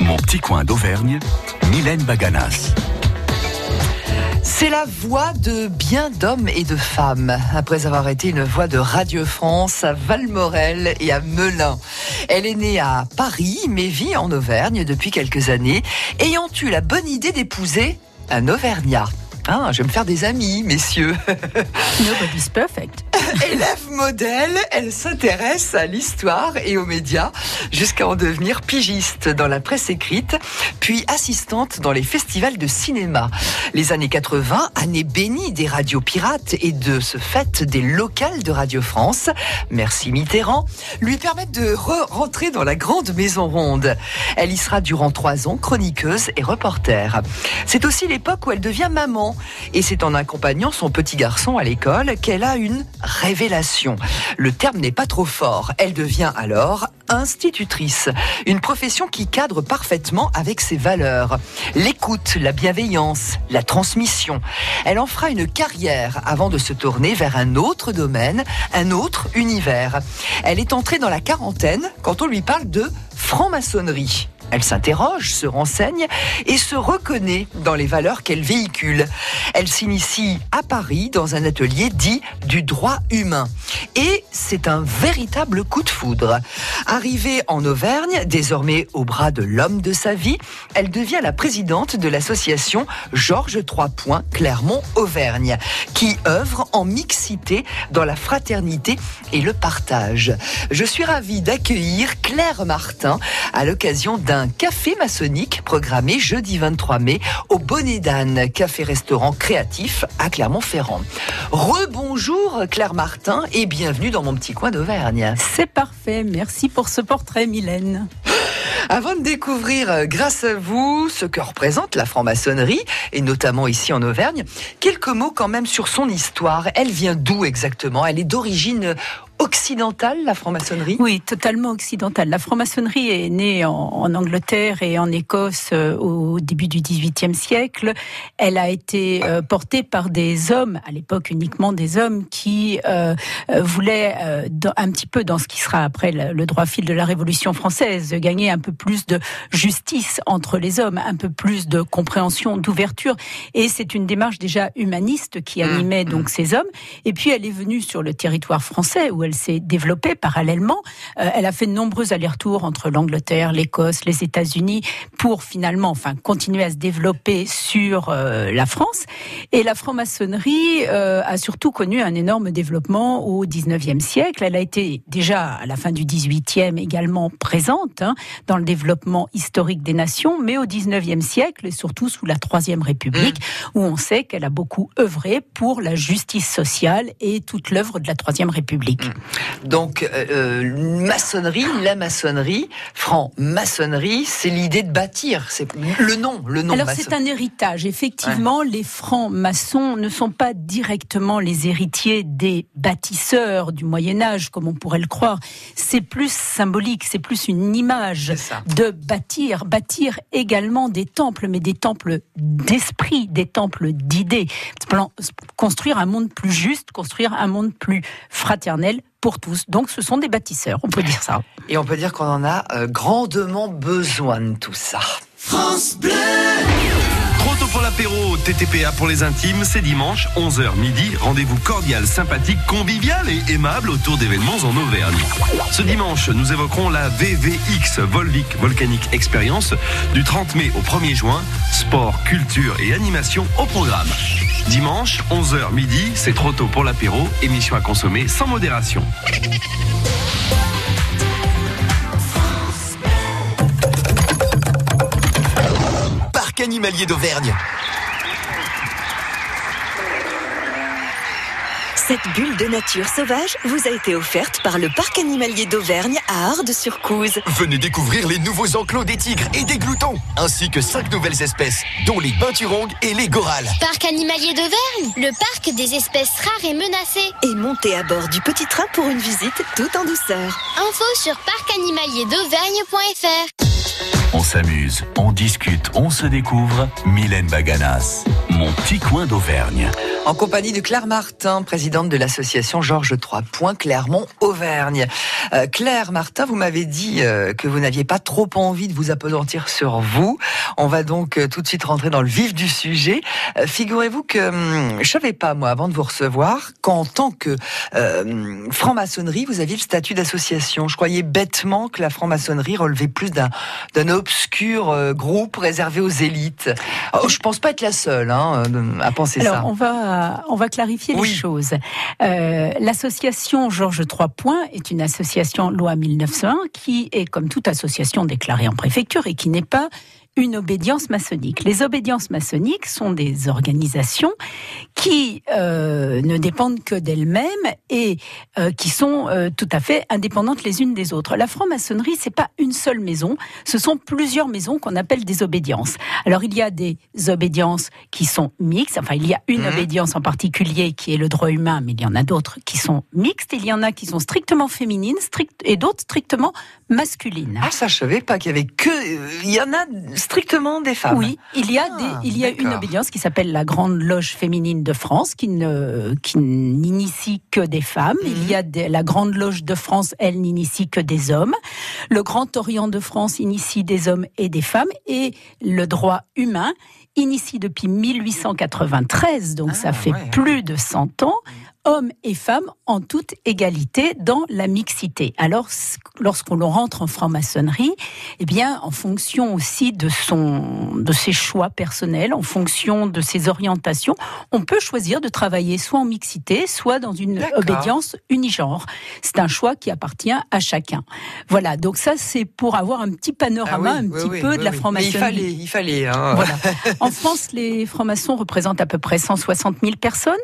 Mon petit coin d'Auvergne, Mylène Baganas. C'est la voix de bien d'hommes et de femmes, après avoir été une voix de Radio France à Valmorel et à Melun. Elle est née à Paris, mais vit en Auvergne depuis quelques années, ayant eu la bonne idée d'épouser un Auvergnat. Ah, je vais me faire des amis, messieurs. Nobody's perfect. Élève modèle, elle s'intéresse à l'histoire et aux médias jusqu'à en devenir pigiste dans la presse écrite, puis assistante dans les festivals de cinéma. Les années 80, années bénies des radios pirates et de ce fait des locales de Radio France, merci Mitterrand, lui permettent de re-rentrer dans la grande maison ronde. Elle y sera durant trois ans chroniqueuse et reporter. C'est aussi l'époque où elle devient maman et c'est en accompagnant son petit garçon à l'école qu'elle a une révélation. Le terme n'est pas trop fort. Elle devient alors institutrice, une profession qui cadre parfaitement avec ses valeurs. L'écoute, la bienveillance, la transmission. Elle en fera une carrière avant de se tourner vers un autre domaine, un autre univers. Elle est entrée dans la quarantaine quand on lui parle de franc-maçonnerie. Elle s'interroge, se renseigne et se reconnaît dans les valeurs qu'elle véhicule. Elle s'initie à Paris dans un atelier dit du droit humain. Et c'est un véritable coup de foudre. Arrivée en Auvergne, désormais au bras de l'homme de sa vie, elle devient la présidente de l'association Georges Trois Points Clermont-Auvergne, qui œuvre en mixité dans la fraternité et le partage. Je suis ravie d'accueillir Claire Martin à l'occasion d'un un café maçonnique programmé jeudi 23 mai au Bonnet d'Anne, café-restaurant créatif à Clermont-Ferrand. Rebonjour Claire Martin et bienvenue dans mon petit coin d'Auvergne. C'est parfait, merci pour ce portrait Mylène. Avant de découvrir, euh, grâce à vous, ce que représente la franc-maçonnerie, et notamment ici en Auvergne, quelques mots quand même sur son histoire. Elle vient d'où exactement? Elle est d'origine occidentale, la franc-maçonnerie? Oui, totalement occidentale. La franc-maçonnerie est née en, Angleterre et en Écosse euh, au début du XVIIIe siècle. Elle a été euh, portée par des hommes, à l'époque uniquement des hommes, qui euh, voulaient, un petit peu dans ce qui sera après le, droit fil de la Révolution française, gagner un peu plus de justice entre les hommes, un peu plus de compréhension, d'ouverture. Et c'est une démarche déjà humaniste qui mmh, animait donc mmh. ces hommes. Et puis elle est venue sur le territoire français où elle s'est développée parallèlement. Euh, elle a fait de nombreux allers-retours entre l'Angleterre, l'Écosse, les États-Unis pour finalement, enfin, continuer à se développer sur euh, la France. Et la franc-maçonnerie euh, a surtout connu un énorme développement au 19e siècle. Elle a été déjà à la fin du 18e également présente hein, dans le développement historique des nations, mais au 19e siècle et surtout sous la Troisième République, mmh. où on sait qu'elle a beaucoup œuvré pour la justice sociale et toute l'œuvre de la Troisième République. Mmh. Donc, euh, euh, maçonnerie, la maçonnerie, franc-maçonnerie, c'est l'idée de bâtir. C'est le nom, le nom. Alors c'est un héritage. Effectivement, les francs-maçons ne sont pas directement les héritiers des bâtisseurs du Moyen Âge, comme on pourrait le croire. C'est plus symbolique, c'est plus une image de bâtir, bâtir également des temples, mais des temples d'esprit, des temples d'idées. Construire un monde plus juste, construire un monde plus fraternel, pour tous. Donc ce sont des bâtisseurs, on peut dire ça. Et on peut dire qu'on en a euh, grandement besoin de tout ça. France Bleu pour l'apéro, TTPA pour les intimes, c'est dimanche, 11h midi. Rendez-vous cordial, sympathique, convivial et aimable autour d'événements en Auvergne. Ce dimanche, nous évoquerons la VVX Volvic Volcanic Experience du 30 mai au 1er juin. Sport, culture et animation au programme. Dimanche, 11h midi, c'est trop tôt pour l'apéro, émission à consommer sans modération. Parc animalier d'Auvergne. Cette bulle de nature sauvage vous a été offerte par le Parc animalier d'Auvergne à Ardes-sur-Couze. Venez découvrir les nouveaux enclos des tigres et des gloutons, ainsi que cinq nouvelles espèces, dont les peinturongues et les gorales. Parc animalier d'Auvergne, le parc des espèces rares et menacées. Et montez à bord du petit train pour une visite tout en douceur. Info sur parcanimalierDauvergne.fr On s'amuse, on discute, on se découvre. Mylène Baganas, mon petit coin d'Auvergne. En compagnie de Claire Martin, présidente de l'association Georges III, Point Clermont-Auvergne. Euh, Claire Martin, vous m'avez dit euh, que vous n'aviez pas trop envie de vous apesantir sur vous. On va donc euh, tout de suite rentrer dans le vif du sujet. Euh, Figurez-vous que hum, je savais pas, moi, avant de vous recevoir, qu'en tant que euh, franc-maçonnerie, vous aviez le statut d'association. Je croyais bêtement que la franc-maçonnerie relevait plus d'un d'un obscur euh, groupe réservé aux élites. Oh, je pense pas être la seule hein, à penser Alors, ça. on va, on va clarifier Oui. les choses. Euh, L'association Georges III Points est une association loi 1901 qui est, comme toute association déclarée en préfecture et qui n'est pas une obédience maçonnique. Les obédiences maçonniques sont des organisations qui euh, ne dépendent que d'elles-mêmes et euh, qui sont euh, tout à fait indépendantes les unes des autres. La franc-maçonnerie, c'est pas une seule maison, ce sont plusieurs maisons qu'on appelle des obédiences. Alors il y a des obédiences qui sont mixtes, enfin il y a une Mhm. obédience en particulier qui est le droit humain, mais il y en a d'autres qui sont mixtes, il y en a qui sont strictement féminines strict, et d'autres strictement masculines. Ah, ça, je savais pas qu'il y avait que. Il y en a strictement des femmes. Oui, il y a Ah, des, il y a une obédience qui s'appelle la Grande Loge féminine de France, qui ne, qui n'initie que des femmes. Mhm. Il y a des- la Grande Loge de France, elle n'initie que des hommes. Le Grand Orient de France initie des hommes et des femmes, et le droit humain initie depuis 1893, donc Ah, ça fait ouais. plus de 100 ans, hommes et femmes en toute égalité dans la mixité. Alors, lorsqu'on rentre en franc-maçonnerie, eh bien, en fonction aussi de son, de ses choix personnels, en fonction de ses orientations, on peut choisir de travailler soit en mixité, soit dans une obédience unigenre. C'est un choix qui appartient à chacun. Voilà. Donc ça, c'est pour avoir un petit panorama, Ah oui, un oui, petit oui, peu de la franc-maçonnerie. Il fallait, il fallait. hein. Voilà. En France, les francs-maçons représentent à peu près 160 000 personnes.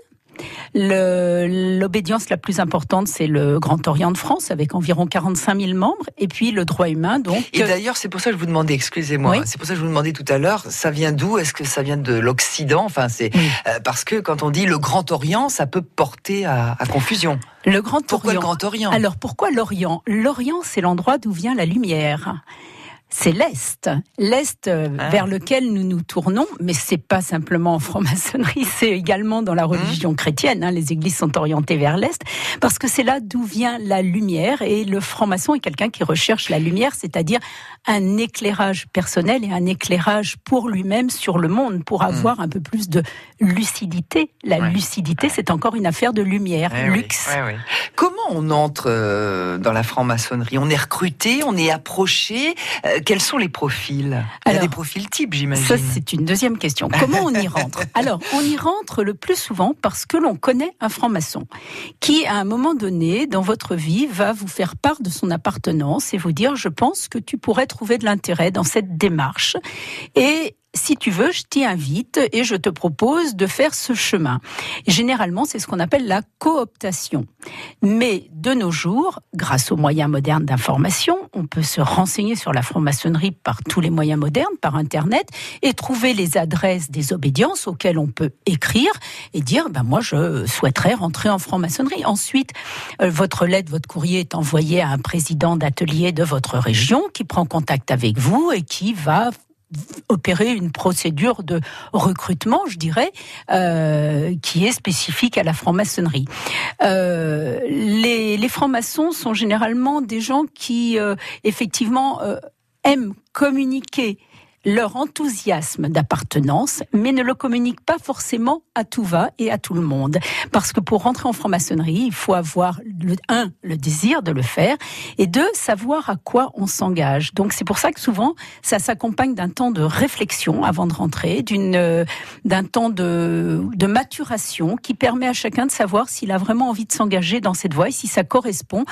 L'obédience la plus importante, c'est le Grand Orient de France, avec environ 45 000 membres. Et puis le droit humain, donc. Et d'ailleurs, c'est pour ça que je vous demandais, excusez-moi, Oui. c'est pour ça que je vous demandais tout à l'heure, ça vient d'où? Est-ce que ça vient de l'Occident? Enfin, c'est Oui. euh, parce que quand on dit le Grand Orient, ça peut porter à, à confusion. le Grand Pourquoi Orient? le Grand Orient? Alors pourquoi l'Orient? L'Orient, c'est l'endroit d'où vient la lumière. C'est l'Est, l'Est euh, Ah. vers lequel nous nous tournons, mais c'est pas simplement en franc-maçonnerie, c'est également dans la religion chrétienne. hein, les églises sont orientées vers l'Est, parce que c'est là d'où vient la lumière, et le franc-maçon est quelqu'un qui recherche la lumière, c'est-à-dire un éclairage personnel et un éclairage pour lui-même sur le monde, pour avoir un peu plus de lucidité. La lucidité, c'est encore une affaire de lumière, Eh oui, luxe. ouais. Comment on entre euh, dans la franc-maçonnerie? On est recruté, on est approché. euh, quels sont les profils? Il y a des profils types, j'imagine. Ça, c'est une deuxième question. Comment on y rentre? Alors, on y rentre le plus souvent parce que l'on connaît un franc-maçon qui, à un moment donné, dans votre vie, va vous faire part de son appartenance et vous dire, je pense que tu pourrais trouver de l'intérêt dans cette démarche. Et si tu veux, je t'y invite et je te propose de faire ce chemin. Généralement, c'est ce qu'on appelle la cooptation. Mais de nos jours, grâce aux moyens modernes d'information, on peut se renseigner sur la franc-maçonnerie par tous les moyens modernes, par Internet, et trouver les adresses des obédiences auxquelles on peut écrire et dire, ben moi, je souhaiterais rentrer en franc-maçonnerie. Ensuite, euh, votre lettre, votre courrier est envoyé à un président d'atelier de votre région qui prend contact avec vous et qui va opérer une procédure de recrutement, je dirais, euh, qui est spécifique à la franc-maçonnerie. Euh, les, les francs-maçons sont généralement des gens qui, euh, effectivement, aiment communiquer leur enthousiasme d'appartenance, mais ne le communiquent pas forcément à tout va et à tout le monde. Parce que pour rentrer en franc-maçonnerie, il faut avoir, le, un, le désir de le faire, et deux, savoir à quoi on s'engage. Donc c'est pour ça que souvent, ça s'accompagne d'un temps de réflexion avant de rentrer, d'une, euh, d'un temps de, de maturation qui permet à chacun de savoir s'il a vraiment envie de s'engager dans cette voie et si ça correspond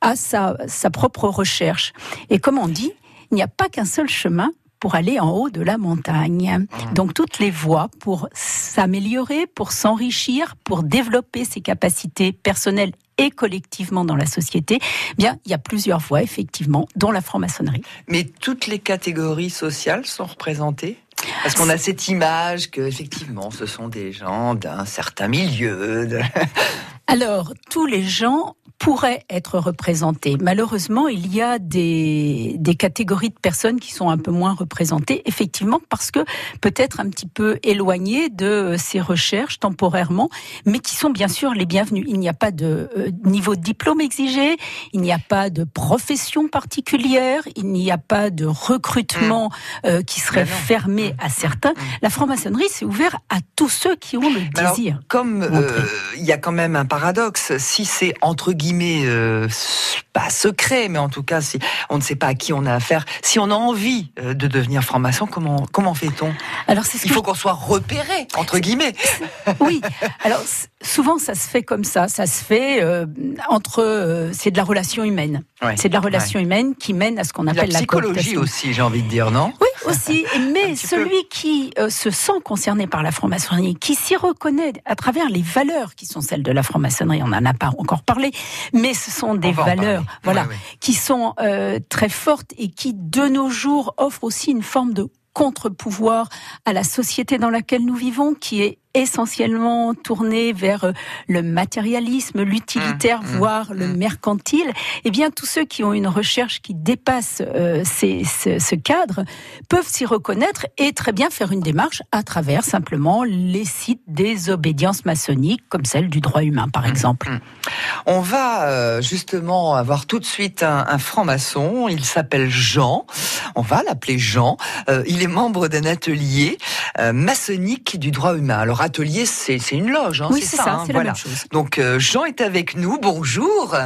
à sa, sa propre recherche. Et comme on dit, il n'y a pas qu'un seul chemin pour aller en haut de la montagne. Donc toutes les voies pour s'améliorer, pour s'enrichir, pour développer ses capacités personnelles et collectivement dans la société, eh bien il y a plusieurs voies effectivement, dont la franc-maçonnerie. Mais toutes les catégories sociales sont représentées? Parce qu'on a cette image que effectivement, ce sont des gens d'un certain milieu. de- Alors, tous les gens pourraient être représentés. Malheureusement, il y a des, des catégories de personnes qui sont un peu moins représentées, effectivement, parce que peut-être un petit peu éloignées de ces recherches temporairement, mais qui sont bien sûr les bienvenus. Il n'y a pas de euh, niveau de diplôme exigé, il n'y a pas de profession particulière, il n'y a pas de recrutement euh, qui serait fermé à certains. La franc-maçonnerie, c'est ouvert à tous ceux qui ont le alors, désir. comme euh, il y a quand même un paradoxe, si c'est entre guillemets euh, s- pas secret, mais en tout cas si on ne sait pas à qui on a affaire, si on a envie euh, de devenir franc-maçon, comment comment fait-on? Alors c'est ce Il faut qu'on soit repéré entre guillemets. Oui, alors souvent ça se fait comme ça, ça se fait euh, entre, euh, c'est de la relation humaine. Ouais. C'est de la relation humaine qui mène à ce qu'on La appelle la, psychologie cooptation. aussi, j'ai envie de dire, non? Oui, aussi. Mais peu. celui qui euh, se sent concerné par la franc-maçonnerie, qui s'y reconnaît à travers les valeurs qui sont celles de la franc-maçonnerie, on n'en a pas encore parlé, mais ce sont des valeurs, voilà, Ouais, ouais. qui sont euh, très fortes et qui, de nos jours, offrent aussi une forme de contre-pouvoir à la société dans laquelle nous vivons, qui est essentiellement tournée vers euh, le matérialisme, l'utilitaire, Mmh, mmh, voire le mmh. mercantile. Eh bien, tous ceux qui ont une recherche qui dépasse euh, ces- ce, ce cadre peuvent s'y reconnaître et très bien faire une démarche à travers simplement les sites des obédiences maçonniques, comme celle du droit humain, par exemple. On va euh, justement avoir tout de suite un, un franc-maçon. Il s'appelle Jean. On va l'appeler Jean. Euh, il est membre d'un atelier maçonnique du droit humain. Alors atelier, c'est une loge, hein, oui, c'est ça, hein, c'est voilà. la même chose. Donc euh, Jean est avec nous. Bonjour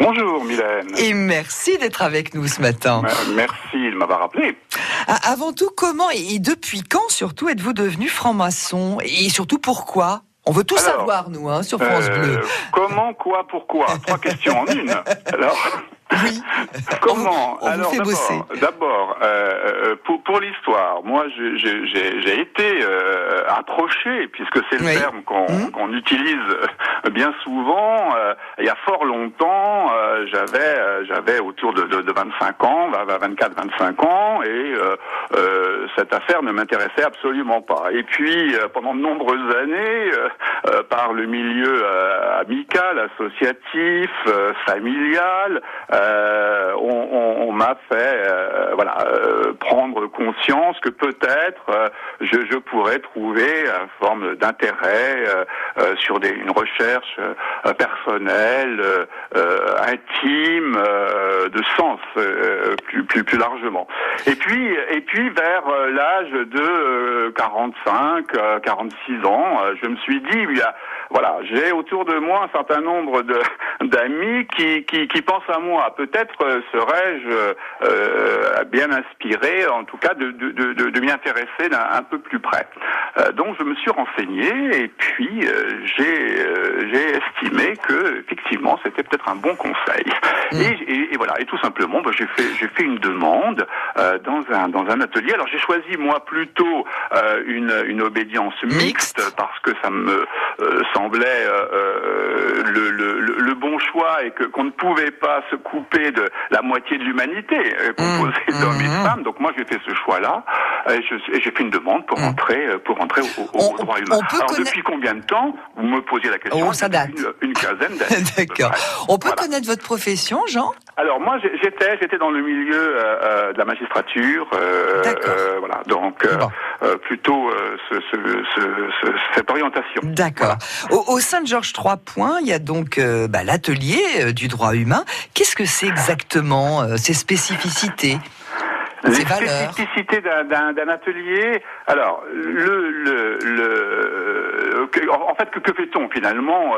Bonjour Mylène. et merci d'être avec nous ce matin. Me- Merci de m'avoir rappelé. Ah, Avant tout, comment et et depuis quand surtout êtes-vous devenu franc-maçon? Et surtout pourquoi? On veut tout Alors, savoir nous hein, sur France Euh, Bleu. comment, quoi, pourquoi? Trois questions en une. Alors, Oui. comment on vous Alors fait d'abord, bosser. d'abord, euh, euh, pour, pour l'histoire, moi j'ai été euh, approché, puisque c'est le Oui. terme qu'on qu'on utilise euh, bien souvent. euh, il y a fort longtemps, euh, j'avais j'avais autour de, de, de 25 ans, 24-25 ans, et cette affaire ne m'intéressait absolument pas. Et puis, euh, pendant de nombreuses années, par le milieu euh, amical, associatif, euh, familial, euh, on, m'a fait euh, voilà euh, prendre conscience que peut-être je, pourrais trouver une forme d'intérêt sur des, une recherche personnelle, intime, de sens plus, plus plus largement. Et puis et puis vers l'âge de euh, 45, euh, 46 ans, je me suis dit voilà, j'ai autour de moi un certain nombre de d'amis qui, qui qui pensent à moi. Peut-être euh, serais-je euh, bien inspiré, en tout cas, de m'y intéresser un peu plus près. Euh, donc je me suis renseigné et puis euh, j'ai euh, j'ai estimé que effectivement c'était peut-être un bon conseil. Et, et, et voilà, et tout simplement, bah, j'ai fait j'ai fait une demande euh, dans un dans un atelier. Alors j'ai choisi moi plutôt euh, une une obédience mixte, parce que ça me euh, semblait le, le, bon choix et que qu'on ne pouvait pas se couper de la moitié de l'humanité euh, composée Mmh, d'hommes et de femmes. Donc moi j'ai fait ce choix-là et je- et j'ai fait une demande pour rentrer euh, pour rentrer au, au- On- droit humain. Alors depuis combien de temps Vous me posiez la question. Oh, ça Depuis date. Une, une quinzaine d'années. D'accord. On peut Voilà. connaître votre profession, Jean? Alors moi j'étais j'étais dans le milieu euh, euh, de la magistrature, euh, euh, voilà donc Bon. plutôt ce, ce- ce- ce- cette orientation. D'accord. Au, au sein de Georges Trois Points, il y a donc bah, l'atelier du droit humain. Qu'est-ce que c'est exactement ces spécificités? Les spécificités d'un- atelier. Alors, le, le, en fait, que, que fait-on finalement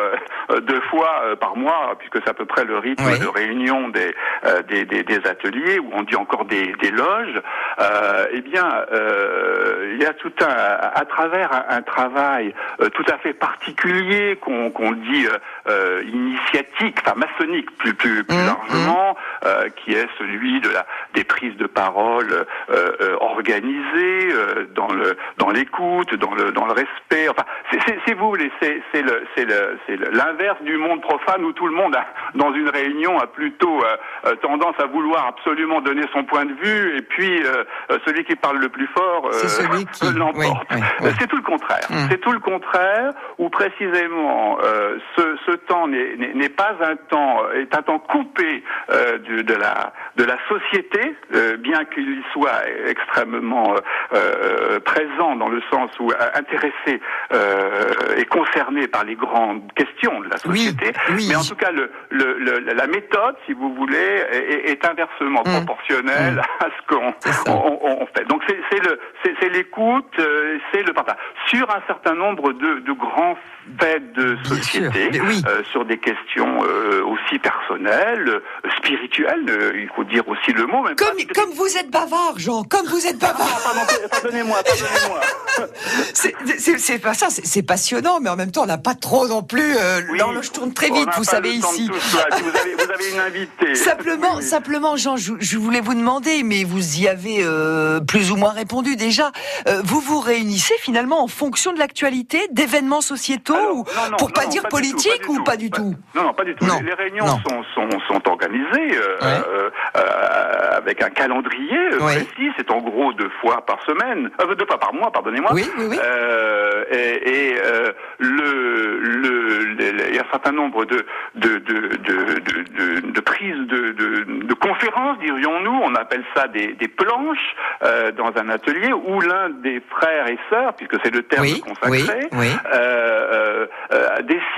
euh, deux fois euh, par mois, puisque c'est à peu près le rythme Oui. de réunion des, euh, des, des, des ateliers, où on dit encore des, des loges. Eh bien, il y a tout un, à travers un, un travail tout à fait particulier qu'on dit initiatique, enfin maçonnique plus plus, plus Mmh, largement, euh, qui est celui de la des prises de parole parole euh, euh, organisée, euh, dans le dans l'écoute, dans le dans le respect. Enfin, c'est c'est vous, les- c'est c'est le c'est le c'est le- l'inverse du monde profane où tout le monde a, dans une réunion a plutôt tendance à vouloir absolument donner son point de vue et puis celui qui parle le plus fort l'emporte. oui, oui, oui. C'est tout le contraire. Mm. C'est tout le contraire où précisément ce, ce temps n'est pas un temps est un temps coupé de, de la de la société, bien qu'il y soit extrêmement euh, euh, présent dans le sens où euh, intéressé euh, et concerné par les grandes questions de la société. oui. Mais en tout cas, le, le, le- la méthode, si vous voulez, est, est inversement Mm. proportionnelle à ce qu'on C'est ça. on, on- on fait. Donc c'est l'écoute, c'est le partage sur un certain nombre de, de grands faits de société, sûr, mais oui. euh, sur des questions euh, aussi personnelles, euh, spirituelles, euh, il faut dire aussi le mot. Même Comme, pas- comme vous êtes bavard, Jean, comme vous êtes bavard. Pardon, pardonnez-moi, pardonnez-moi. C'est- pas ça, c'est passionnant, mais en même temps, on n'a pas trop non plus. Oui, L'horloge tourne très vite, vous savez ici. vous avez, vous avez une invitée. Simplement, Oui. simplement, Jean, je, je voulais vous demander, mais vous y avez plus ou moins répondu déjà. vous vous réunissez finalement en fonction de l'actualité, d'événements sociétaux, non, non, pour pas dire tout, politique ou pas du tout? Non, non, pas du tout. Les, les réunions sont, sont, sont organisées euh, euh, euh, avec un calendrier euh, Oui. précis. C'est en gros deux fois par semaine, deux fois par mois, pardonnez-moi. Oui, oui, oui. Et et, le, le, le- le- il y a un certain nombre de de de de, de, de- de prises de, de, de conférences, dirions-nous. On appelle ça des, des planches dans un atelier où l'un des frères et sœurs, puisque c'est le terme Oui, consacré, oui, oui. euh,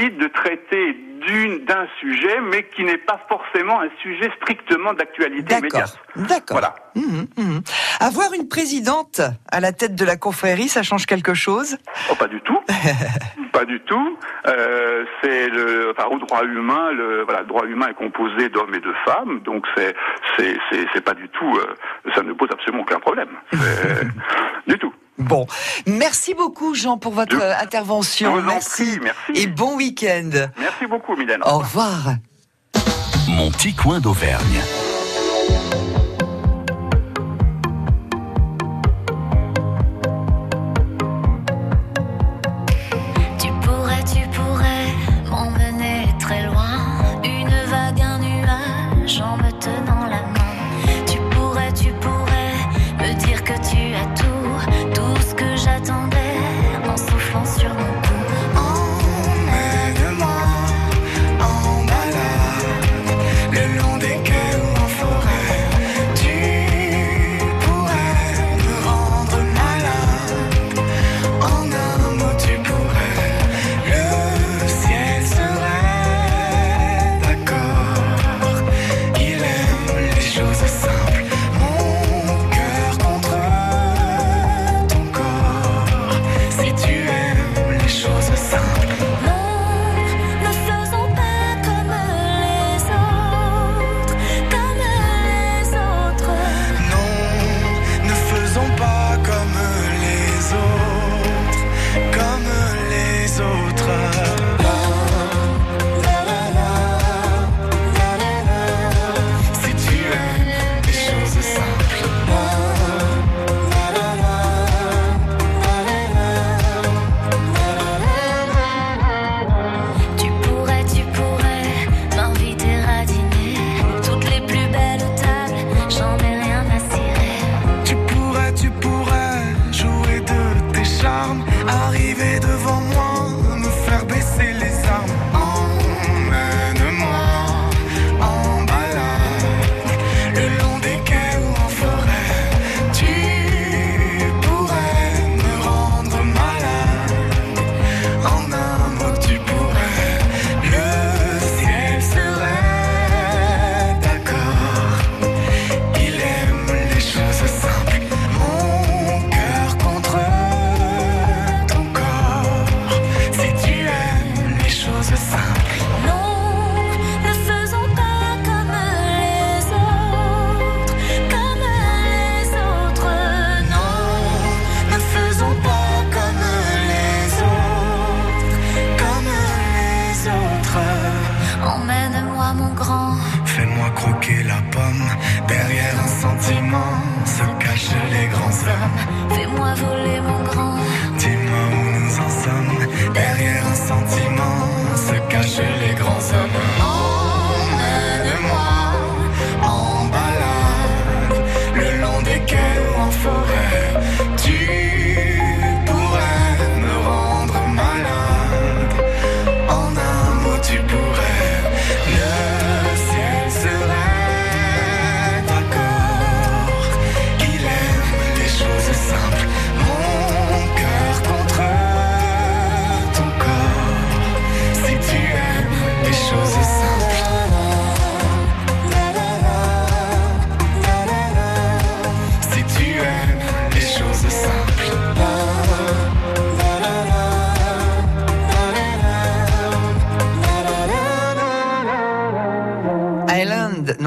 décide de traiter d'une d'un sujet, mais qui n'est pas forcément un sujet strictement d'actualité D'accord, immédiate. d'accord. Voilà. Mhm, mhm. Avoir une présidente à la tête de la confrérie, ça change quelque chose? Oh, pas du tout. pas du tout. Euh, c'est le, enfin, au droit humain, le, voilà, le droit humain est composé d'hommes et de femmes, donc c'est, c'est, c'est, c'est pas du tout, euh, ça ne pose absolument aucun problème. Du tout. Bon, merci beaucoup Jean pour votre Je- euh, Je intervention. vous en merci. prie, merci. Et bon week-end. Merci beaucoup, Mylène. Au revoir. Mon petit coin d'Auvergne.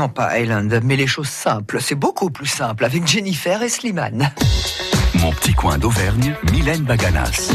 Pas Island, mais les choses simples. C'est beaucoup plus simple avec Jennifer et Slimane. Mon petit coin d'Auvergne, Mylène Baganas.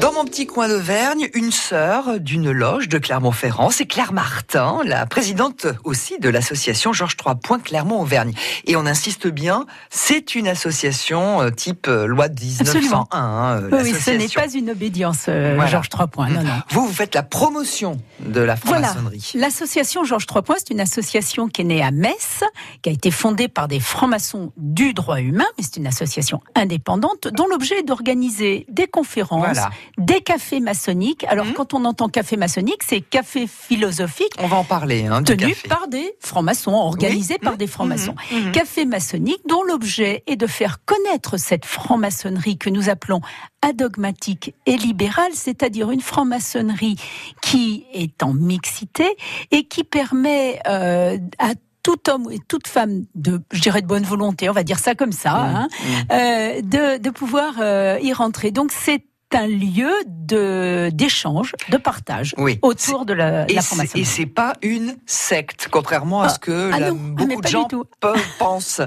Dans mon petit coin d'Auvergne, une sœur d'une loge de Clermont-Ferrand, c'est Claire Martin, la présidente aussi de l'association Georges III Clermont-Auvergne. Et on insiste bien, c'est une association euh, type euh, loi de 1901. hein, euh, Oui, ce n'est pas une obédience, euh, Voilà. Georges Trois Points. Non, non. Vous, vous faites la promotion de la franc-maçonnerie. L'association Georges Trois Points, c'est une association qui est née à Metz, qui a été fondée par des francs-maçons du droit humain, mais c'est une association indépendante dont l'objet est d'organiser des conférences, Voilà. Des cafés maçonniques. Alors, Mhm. quand on entend café maçonnique, c'est café philosophique On va en parler, hein, du tenu café. par des francs-maçons, organisé Oui. par Mhm. des francs-maçons. Mhm. Mhm. Café maçonnique dont l'objet est de faire connaître cette franc-maçonnerie que nous appelons adogmatique et libérale, c'est-à-dire une franc-maçonnerie qui est en mixité et qui permet euh, à tout homme et toute femme de, je dirais de bonne volonté, on va dire ça comme ça, Mmh. hein, euh, de, de pouvoir euh, y rentrer. Donc c'est un lieu de d'échange, de partage Oui. autour de la, Et la franc-maçonnerie. Et c'est pas une secte, contrairement à ce que ah la- non, ah, beaucoup mais de gens pensent. Euh,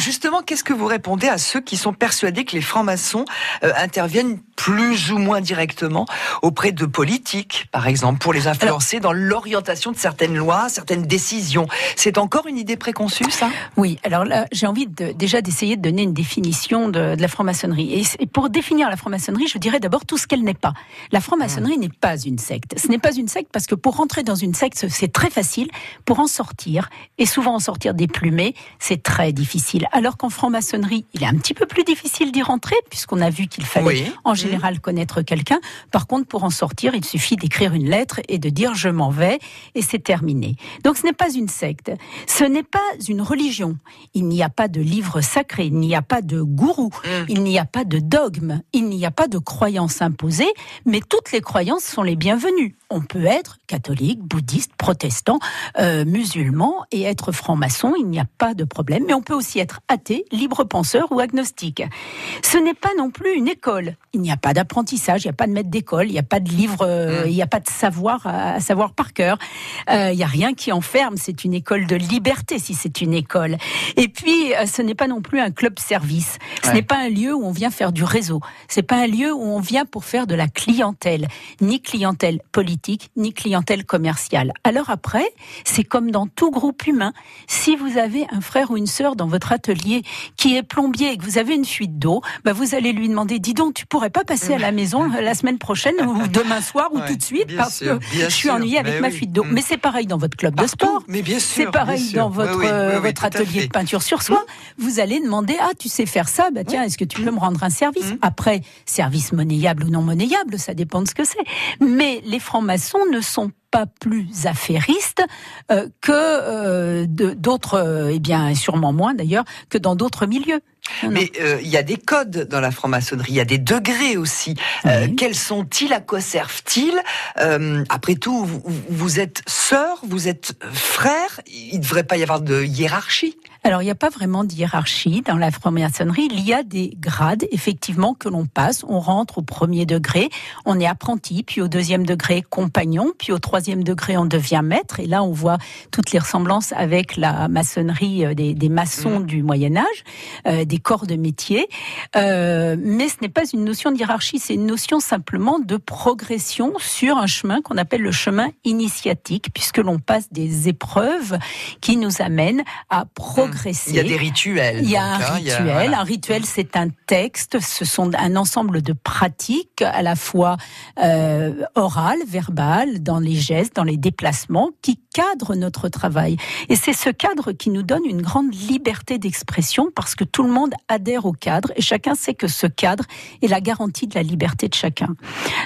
Justement, qu'est-ce que vous répondez à ceux qui sont persuadés que les francs-maçons euh, interviennent plus ou moins directement auprès de politiques, par exemple, pour les influencer dans l'orientation de certaines lois, certaines décisions? C'est encore une idée préconçue, ça? Oui, alors là, j'ai envie de, déjà d'essayer de donner une définition de, de la franc-maçonnerie. Et pour définir la franc-maçonnerie, je dirais d'abord tout ce qu'elle n'est pas. La franc-maçonnerie n'est pas une secte. Ce n'est pas une secte parce que pour rentrer dans une secte, c'est très facile. Pour en sortir, et souvent en sortir déplumé, c'est très difficile. Alors qu'en franc-maçonnerie, il est un petit peu plus difficile d'y rentrer puisqu'on a vu qu'il fallait Oui. en général connaître quelqu'un. Par contre, pour en sortir, il suffit d'écrire une lettre et de dire je m'en vais et c'est terminé. Donc ce n'est pas une secte, ce n'est pas une religion. Il n'y a pas de livre sacré, il n'y a pas de gourou, il n'y a pas de dogme, il n'y a pas de croyance imposée, mais toutes les croyances sont les bienvenues. On peut être catholique, bouddhiste, protestant, euh, musulman et être franc-maçon, il n'y a pas de problème, mais on peut aussi être athée, libre penseur ou agnostique. Ce n'est pas non plus une école. Il n'y a pas d'apprentissage, il n'y a pas de maître d'école, il n'y a pas de livre, euh, il n'y a pas de savoir à, à savoir par cœur. Euh, il n'y a rien qui enferme. C'est une école de liberté si c'est une école. Et puis, ce n'est pas non plus un club service. Ce Ouais. n'est pas un lieu où on vient faire du réseau. C'est pas un lieu où on vient pour faire de la clientèle, ni clientèle politique, ni clientèle commerciale. Alors après, c'est comme dans tout groupe humain. Si vous avez un frère ou une sœur dans votre atelier qui est plombier et que vous avez une fuite d'eau, bah vous allez lui demander, dis donc, tu pourrais pas passer à la maison la semaine prochaine ou demain soir ou Ouais, tout de suite parce sûr, que je suis ennuyée avec ma oui. fuite d'eau. Mm. Mais c'est pareil dans votre club de sport. mais bien sûr, C'est pareil bien sûr. dans votre, Oui, oui, atelier de peinture sur soie. Vous allez demander ah tu sais faire ça bah tiens est-ce que tu peux me rendre un service? Mm. Après service monnayable ou non monnayable ça dépend de ce que c'est. Mais les francs-maçons ne sont pas plus affairistes euh, que euh, d'autres, euh, eh bien et sûrement moins d'ailleurs que dans d'autres milieux. Non. Mais il y a des codes dans la franc-maçonnerie, il y a des degrés aussi. Oui. quels sont-ils? À quoi servent-ils? Après tout, vous, vous êtes sœurs, vous êtes frères? Il ne devrait pas y avoir de hiérarchie? Alors, il n'y a pas vraiment de hiérarchie dans la franc-maçonnerie. Il y a des grades, effectivement, que l'on passe. On rentre au premier degré, on est apprenti, puis au deuxième degré, compagnon, puis au troisième degré, on devient maître. Et là, on voit toutes les ressemblances avec la maçonnerie euh, des, des maçons du Moyen Âge, euh, des corps de métier. Euh, mais ce n'est pas une notion de hiérarchie, c'est une notion simplement de progression sur un chemin qu'on appelle le chemin initiatique, puisque l'on passe des épreuves qui nous amènent à progresser Il y a des rituels. Il y a donc, un hein, a- rituel. voilà. Un rituel, c'est un texte. Ce sont un ensemble de pratiques, à la fois euh, orales, verbales, dans les gestes, dans les déplacements, qui cadrent notre travail. Et c'est ce cadre qui nous donne une grande liberté d'expression, parce que tout le monde adhère au cadre, et chacun sait que ce cadre est la garantie de la liberté de chacun.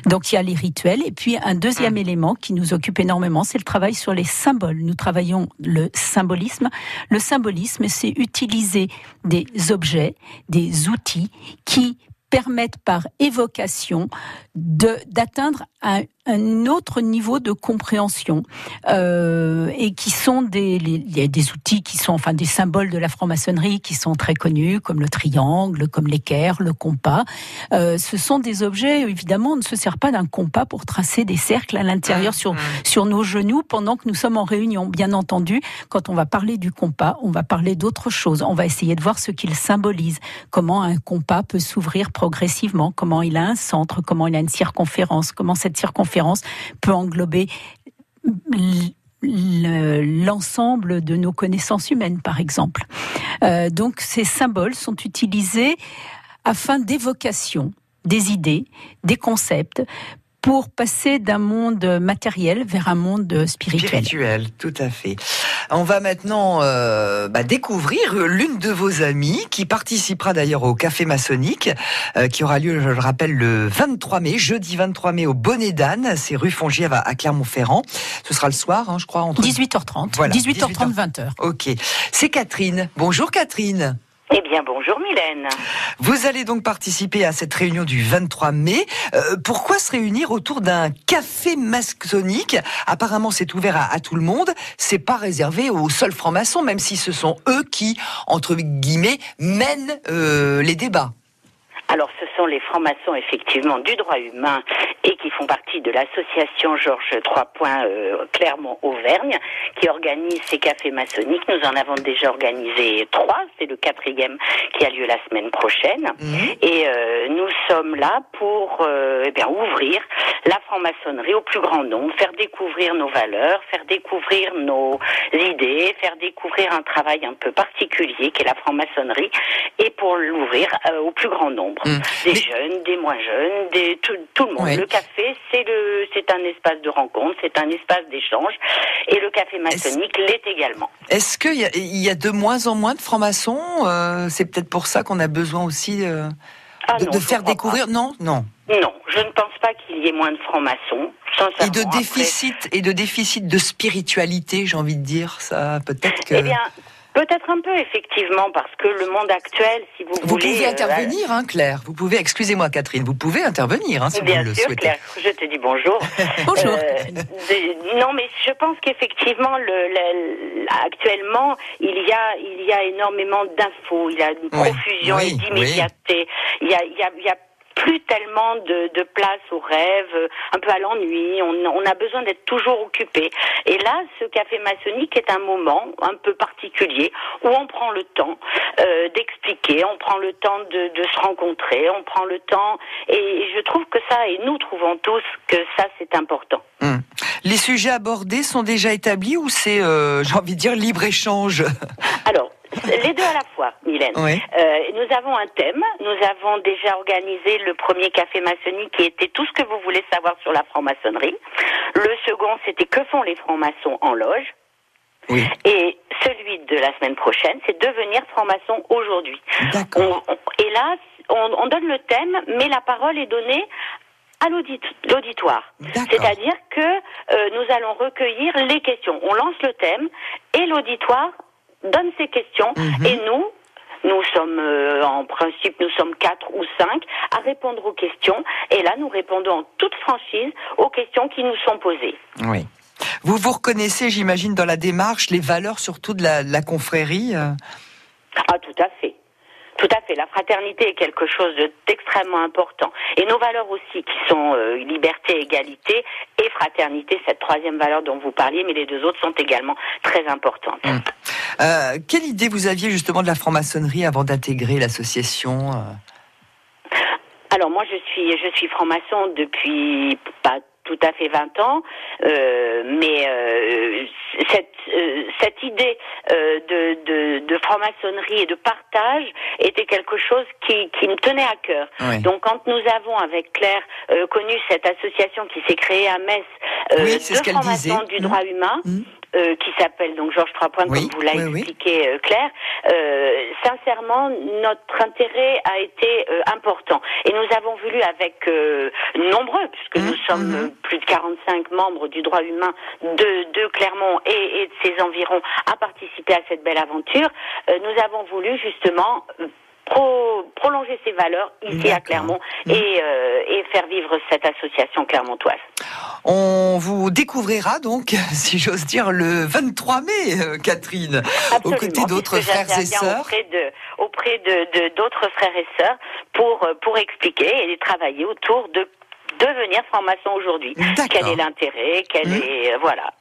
Donc il y a les rituels, et puis un deuxième élément qui nous occupe énormément, c'est le travail sur les symboles. Nous travaillons le symbolisme. Le symbolisme, c'est utiliser des objets, des outils qui permettent par évocation d'atteindre un, un autre niveau de compréhension euh, et qui sont des, les- il y a des outils qui sont enfin des symboles de la franc-maçonnerie qui sont très connus comme le triangle, comme l'équerre, le compas. Euh, ce sont des objets évidemment on ne se sert pas d'un compas pour tracer des cercles à l'intérieur sur sur nos genoux pendant que nous sommes en réunion. Bien entendu, quand on va parler du compas, on va parler d'autre chose. On va essayer de voir ce qu'il symbolise, comment un compas peut s'ouvrir progressivement, comment il a un centre, comment il a une circonférence, comment cette circonférence peut englober l'ensemble de nos connaissances humaines, par exemple. Euh, donc ces symboles sont utilisés afin d'évocation des idées, des concepts, pour passer d'un monde matériel vers un monde spirituel. Spirituel, tout à fait. On va maintenant euh, bah, découvrir l'une de vos amies qui participera d'ailleurs au Café Maçonnique, euh, qui aura lieu, je le rappelle, le 23 mai, jeudi 23 mai au Bonnet d'Anne, c'est rue Fongiève à, Clermont-Ferrand. Ce sera le soir, hein, je crois, entre 18h30. Voilà, 18h30, 20h. Ok. C'est Catherine. Bonjour Catherine. Eh bien, bonjour Mylène. Vous allez donc participer à cette réunion du 23 mai. Euh, pourquoi se réunir autour d'un café maçonnique? Apparemment, c'est ouvert à, à tout le monde. C'est pas réservé aux seuls francs-maçons, même si ce sont eux qui, entre guillemets, mènent euh, les débats. Alors, ce sont les francs-maçons, effectivement, du droit humain et qui font partie de l'association Georges III euh, Clermont-Auvergne qui organise ces cafés maçonniques. Nous en avons déjà organisé trois. C'est le quatrième qui a lieu la semaine prochaine. Et euh, nous sommes là pour euh, eh bien, ouvrir la franc-maçonnerie au plus grand nombre, faire découvrir nos valeurs, faire découvrir nos idées, faire découvrir un travail un peu particulier qui est la franc-maçonnerie et pour l'ouvrir euh, au plus grand nombre. Des jeunes, des moins jeunes, des, tout, tout le monde. Ouais. Le café, c'est le, c'est un espace de rencontre, c'est un espace d'échange et le café maçonnique l'est également. Est-ce qu'il y, a- il y a de moins en moins de francs-maçons Euh, C'est peut-être pour ça qu'on a besoin aussi euh, Ah de, non, de je faire découvrir. Non, non. Non, je ne pense pas qu'il y ait moins de francs-maçons. Et de Après, déficit et de déficit de spiritualité, j'ai envie de dire ça. Peut-être que. Eh bien, peut-être un peu effectivement, parce que le monde actuel, si vous, Vous voulez, pouvez euh, intervenir, hein, Claire. Vous pouvez, excusez-moi, Catherine, vous pouvez intervenir hein, si Bien vous le sûr, souhaitez. Claire, je te dis bonjour. Bonjour. Euh, de- non, mais je pense qu'effectivement, le, le- actuellement, il y a, il y a énormément d'infos, il y a une Oui, profusion oui, et d'immédiateté. Il y a, il y a, il y a plus tellement de, de place au rêve, euh, un peu à l'ennui. On, on a besoin d'être toujours occupé. Et là, ce café maçonnique est un moment un peu particulier où on prend le temps euh, d'expliquer, on prend le temps de, de se rencontrer, on prend le temps. Et je trouve que ça, et nous trouvons tous que ça, c'est important. Hum. Les sujets abordés sont déjà établis ou c'est, euh, j'ai envie de dire, libre-échange? Alors, les deux à la fois, Mylène. Oui. Euh, nous avons un thème. Nous avons déjà organisé le premier café maçonnique qui était tout ce que vous voulez savoir sur la franc-maçonnerie. Le second, c'était que font les francs-maçons en loge. Oui. Et celui de la semaine prochaine, c'est devenir franc-maçon aujourd'hui. D'accord. Et là, on, on donne le thème, mais la parole est donnée à l'audit- l'auditoire. C'est-à-dire que euh, nous allons recueillir les questions. On lance le thème et l'auditoire donne ses questions Mhm. et nous, nous sommes euh, en principe nous sommes quatre ou cinq à répondre aux questions et là nous répondons en toute franchise aux questions qui nous sont posées. Oui. Vous vous reconnaissez, j'imagine, dans la démarche, les valeurs surtout de la, de la confrérie euh Ah, tout à fait. Tout à fait. La fraternité est quelque chose de- d'extrêmement important. Et nos valeurs aussi, qui sont euh, liberté, égalité et fraternité, cette troisième valeur dont vous parliez, mais les deux autres sont également très importantes. Euh, Quelle idée vous aviez justement de la franc-maçonnerie avant d'intégrer l'association euh? Alors moi, je suis, je suis franc-maçon depuis pas tout à fait 20 ans, euh, mais euh, cette, euh, cette idée de, de, de franc-maçonnerie et de partage était quelque chose qui, qui me tenait à cœur. Donc quand nous avons avec Claire connu cette association qui s'est créée à Metz Oui, de disait. du droit humain, euh, qui s'appelle donc Georges Trois Points, Oui, comme vous l'a oui, oui. expliqué euh, Claire, euh, sincèrement, notre intérêt a été euh, important. Et nous avons voulu avec euh, nombreux, puisque Mmh, nous sommes euh, plus de 45 membres du droit humain de, de Clermont et, et de ses environs à participer à cette belle aventure, euh, nous avons voulu justement euh, pro- prolonger ces valeurs ici à Clermont Mmh. et, euh, et faire vivre cette association clermontoise. On vous découvrira donc, si j'ose dire, le 23 mai, euh, Catherine, aux côtés d'autres frères et sœurs. Auprès de, auprès de, de- d'autres frères et sœurs pour, euh, pour expliquer et travailler autour de devenir franc-maçon aujourd'hui. Quel est l'intérêt Quel Mm. est euh, voilà.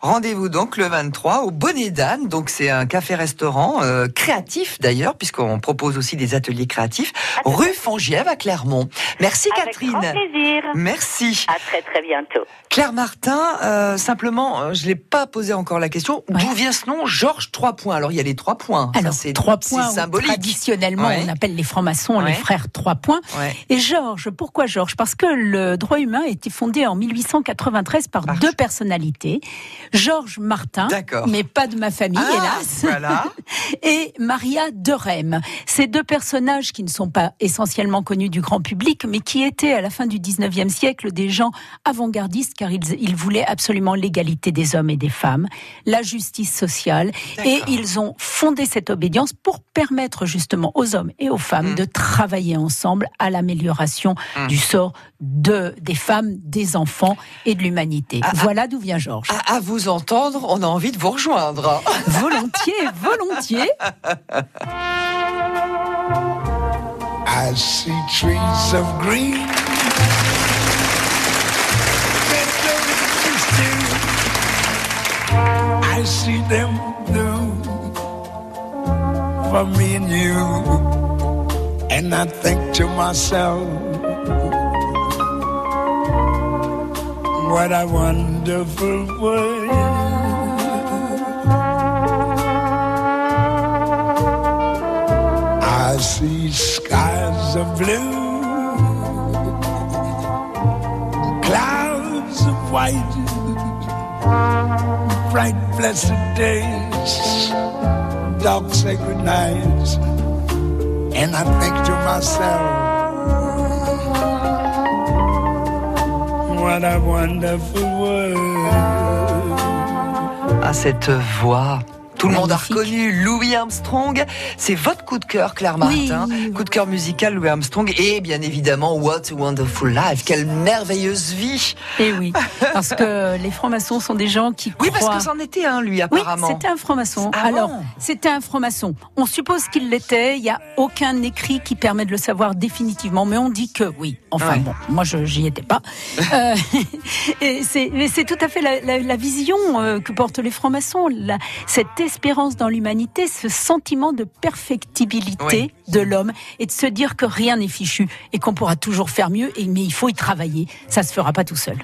Rendez-vous donc le 23 au Bonnet d'Anne. Donc c'est un café-restaurant euh, créatif d'ailleurs, puisqu'on propose aussi des ateliers créatifs, rue Fongiève à Clermont. Merci Avec Catherine. grand plaisir. Merci. À très très bientôt. Claire Martin, euh, simplement, euh, je l'ai pas posé encore la question. D'où vient ce nom, Georges Trois Points? Alors il y a les trois points. Alors, c'est trois points, symbolique. traditionnellement, Ouais. on appelle les francs-maçons Ouais. les frères trois points. Ouais. Et Georges, pourquoi Georges? Parce que le droit humain a été fondé en 1893 par deux personnalités. Georges Martin, mais pas de ma famille, Ah, hélas. voilà. Et Maria de Rem. Ces deux personnages qui ne sont pas essentiellement connus du grand public, mais qui étaient à la fin du 19e siècle des gens avant-gardistes car ils, ils voulaient absolument l'égalité des hommes et des femmes, la justice sociale. Et ils ont fondé cette obédience pour permettre justement aux hommes et aux femmes de travailler ensemble à l'amélioration Mm. du sort de, des femmes, des enfants et de l'humanité. voilà d'où vient Georges. À vous entendre, on a envie de vous rejoindre. Volontiers, volontiers. I see trees of green. I see them blue for me and you. And I think to myself, what a wonderful world. I see skies of blue, clouds of white, bright blessed days, dark sacred nights, and I think to myself, a à cette voix. Tout le monde a reconnu Louis Armstrong. C'est votre coup de cœur, Claire Martin. Coup de cœur musical, Louis Armstrong. Et bien évidemment, What a Wonderful Life. Quelle merveilleuse vie. Et oui, parce que les francs-maçons sont des gens qui Oui, parce croient- que c'en était un, lui, Oui, apparemment. c'était un franc-maçon. Ah Alors, bon c'était un franc-maçon. On suppose qu'il l'était. Il n'y a aucun écrit qui permet de le savoir définitivement, mais on dit que oui. Enfin Ouais. bon, moi je j'y étais pas. Euh, et c'est mais c'est tout à fait la, la- la vision euh, que portent les francs-maçons, cette espérance dans l'humanité, ce sentiment de perfectibilité Oui. de l'homme et de se dire que rien n'est fichu et qu'on pourra toujours faire mieux. Et mais il faut y travailler. Ça se fera pas tout seul.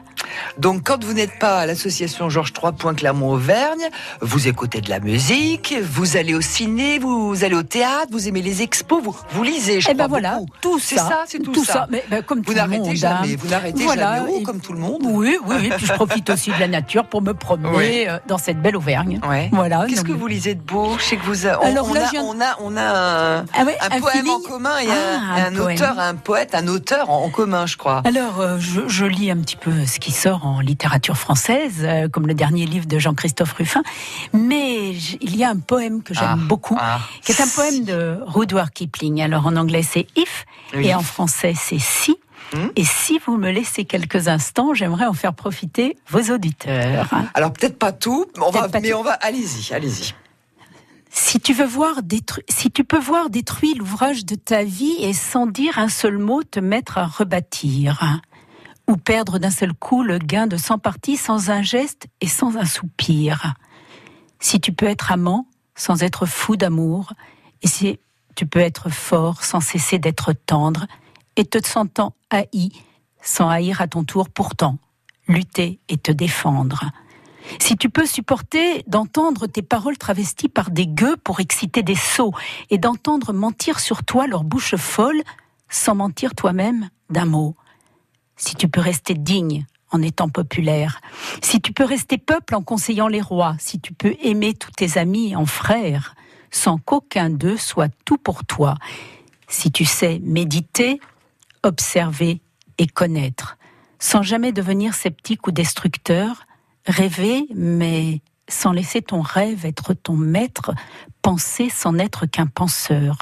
Donc, quand vous n'êtes pas à l'association Georges III Clermont-Auvergne, vous écoutez de la musique, vous allez au ciné, vous allez au théâtre, vous aimez les expos, vous, vous lisez, je Eh ben voilà, beaucoup. tout C'est ça, ça, c'est tout, ça. Mais ben, comme Vous tout le n'arrêtez jamais, hein. vous n'arrêtez Voilà, jamais, oh, et- comme tout le monde. Oui, oui, oui. Puis je profite aussi de la nature pour me promener Oui. euh, dans cette belle Auvergne. Ouais. Voilà. Qu'est-ce que vous lisez de beau Je sais que vous a- on, Alors on a, on a on a un, Ah ouais, un un poème en commun et un, Ah, un auteur, un poète, un auteur en, en commun, je crois. Alors, euh, je, je lis un petit peu ce qui sort en littérature française, euh, comme le dernier livre de Jean-Christophe Ruffin, mais il y a un poème que j'aime Ah, beaucoup, qui est un poème de Rudyard Kipling. Alors en anglais c'est If, Oui. et en français c'est Si. Et si vous me laissez quelques instants, j'aimerais en faire profiter vos auditeurs. Alors peut-être pas tout, mais on va, pas mais tout. on va, allez-y, allez-y. Si tu veux voir détruit, si tu peux voir détruit l'ouvrage de ta vie et sans dire un seul mot te mettre à rebâtir, ou perdre d'un seul coup le gain de 100 parties sans un geste et sans un soupir. Si tu peux être amant sans être fou d'amour, et si tu peux être fort sans cesser d'être tendre, et te sentant haï sans haïr à ton tour pourtant, lutter et te défendre. Si tu peux supporter d'entendre tes paroles travesties par des gueux pour exciter des sots et d'entendre mentir sur toi leur bouche folle sans mentir toi-même d'un mot. Si tu peux rester digne en étant populaire, si tu peux rester peuple en conseillant les rois, si tu peux aimer tous tes amis en frères, sans qu'aucun d'eux soit tout pour toi, si tu sais méditer, observer et connaître, sans jamais devenir sceptique ou destructeur, rêver, mais sans laisser ton rêve être ton maître, penser sans n'être qu'un penseur.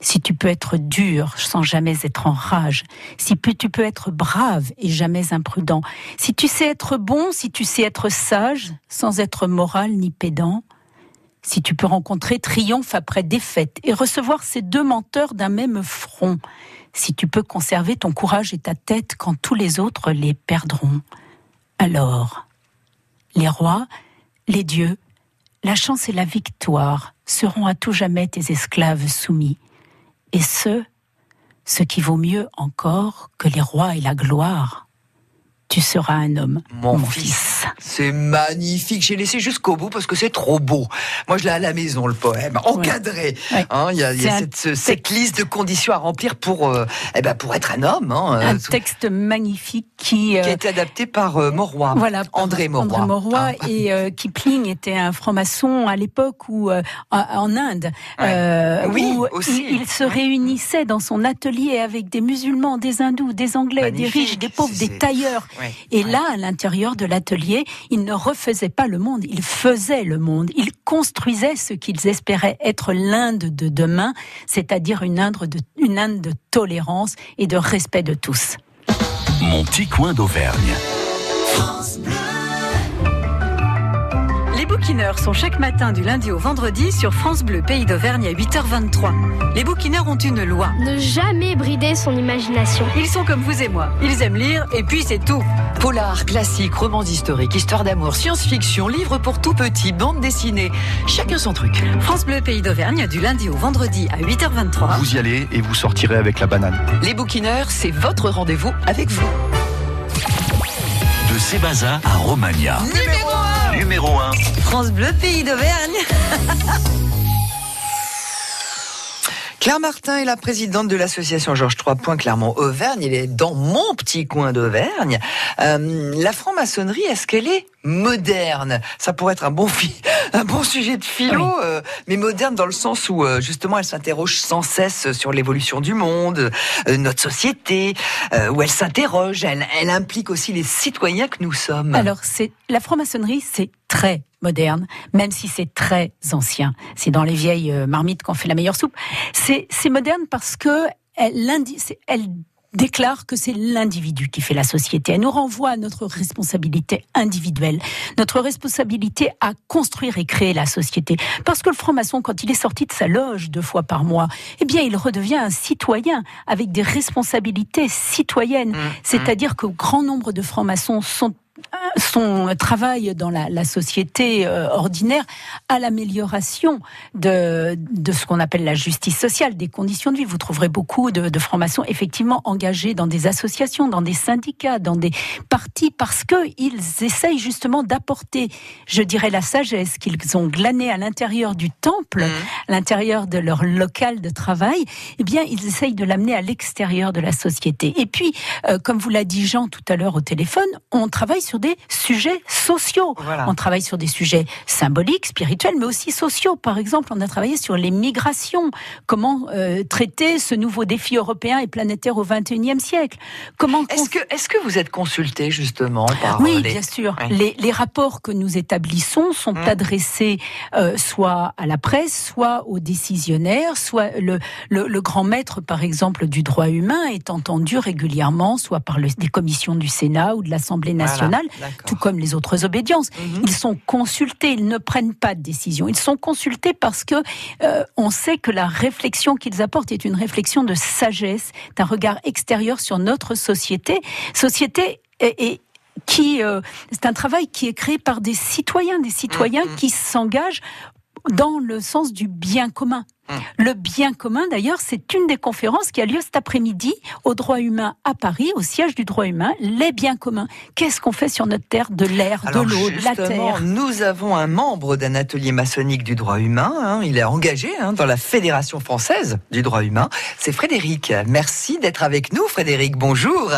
Si tu peux être dur sans jamais être en rage, si tu peux être brave et jamais imprudent, si tu sais être bon, si tu sais être sage sans être moral ni pédant, si tu peux rencontrer triomphe après défaite et recevoir ces deux menteurs d'un même front, si tu peux conserver ton courage et ta tête quand tous les autres les perdront, alors les rois, les dieux, la chance et la victoire seront à tout jamais tes esclaves soumis. Et ce, ce qui vaut mieux encore que les rois et la gloire tu seras un homme. Mon, fils. C'est magnifique. J'ai laissé jusqu'au bout parce que c'est trop beau. Moi, je l'ai à la maison, le poème, encadré. Hein, il y a, cette, liste de conditions à remplir pour, euh, eh ben, pour être un homme. Hein, un texte magnifique qui, euh, qui a été adapté par euh. Voilà, André Mauroy. André ah. et Kipling était un franc-maçon à l'époque où, en Inde, oui, où aussi. il, se réunissait dans son atelier avec des musulmans, des hindous, des anglais, des riches, des pauvres, des tailleurs. Et là, à l'intérieur de l'atelier, ils ne refaisaient pas le monde, ils faisaient le monde. Ils construisaient ce qu'ils espéraient être l'Inde de demain, c'est-à-dire une Inde de, une Inde de tolérance et de respect de tous. Mon petit coin d'Auvergne. Bouquineurs sont chaque matin du lundi au vendredi sur France Bleu Pays d'Auvergne à 8h23. Les bouquineurs ont une loi. Ne jamais brider son imagination. Ils sont comme vous et moi. Ils aiment lire et puis c'est tout. Polar, classique, romans historiques, histoire d'amour, science-fiction, livres pour tout petit, bande dessinée. Chacun son truc. France Bleu Pays d'Auvergne du lundi au vendredi à 8h23. Vous y allez et vous sortirez avec la banane. Les bouquineurs, c'est votre rendez-vous avec vous. De Sébaza à Romagna. Numéro 1 Numéro 1. France Bleu Pays d'Auvergne. Claire Martin est la présidente de l'association Georges III Clermont-Auvergne. Elle est dans mon petit coin d'Auvergne. Euh, la franc-maçonnerie, est-ce qu'elle est moderne Ça pourrait être un bon, un bon sujet de philo, euh, mais moderne dans le sens où euh, justement elle s'interroge sans cesse sur l'évolution du monde, notre société, où elle s'interroge, elle, elle implique aussi les citoyens que nous sommes. Alors c'est la franc-maçonnerie, c'est très moderne, même si c'est très ancien. C'est dans les vieilles euh, marmites qu'on fait la meilleure soupe. C'est moderne parce que elle, elle déclare que c'est l'individu qui fait la société. Elle nous renvoie à notre responsabilité individuelle, notre responsabilité à construire et créer la société. Parce que le franc-maçon, quand il est sorti de sa loge deux fois par mois, eh bien, il redevient un citoyen avec des responsabilités citoyennes. Mmh. C'est-à-dire que grand nombre de francs-maçons sont son travail dans la, société euh, ordinaire à l'amélioration de, de ce qu'on appelle la justice sociale, des conditions de vie. Vous trouverez beaucoup de, de francs-maçons effectivement engagés dans des associations, dans des syndicats, dans des partis, parce qu'ils essayent justement d'apporter, je dirais, la sagesse qu'ils ont glanée à l'intérieur du temple, mmh. à l'intérieur de leur local de travail, eh bien, ils essayent de l'amener à l'extérieur de la société. Et puis, euh, comme vous l'a dit Jean tout à l'heure au téléphone, on travaille sur des sujets sociaux. On travaille sur des sujets symboliques, spirituels, mais aussi sociaux. Par exemple, on a travaillé sur les migrations. Comment euh, traiter ce nouveau défi européen et planétaire au XXIe siècle? Comment Est-ce que, est que vous êtes consulté justement par Oui, bien sûr. Les, les, rapports que nous établissons sont hum. adressés euh, soit à la presse, soit aux décisionnaires, soit le, le, le, grand maître, par exemple, du droit humain est entendu régulièrement, soit par le, des commissions du Sénat ou de l'Assemblée nationale tout comme les autres obédiences. Mhm. Ils sont consultés, ils ne prennent pas de décision. Ils sont consultés parce que euh, on sait que la réflexion qu'ils apportent est une réflexion de sagesse, d'un regard extérieur sur notre société, société et, qui euh, c'est un travail qui est créé par des citoyens, des citoyens mhm. qui s'engagent dans le sens du bien commun. Hum. Le bien commun, d'ailleurs, c'est une des conférences qui a lieu cet après-midi au droit humain à Paris, au siège du droit humain, les biens communs. Qu'est-ce qu'on fait sur notre terre de l'air, de l'eau, de la terre? Nous avons un membre d'un atelier maçonnique du droit humain. hein. il est engagé hein, dans la Fédération française du droit humain. C'est Frédéric. Merci d'être avec nous, Frédéric. Bonjour.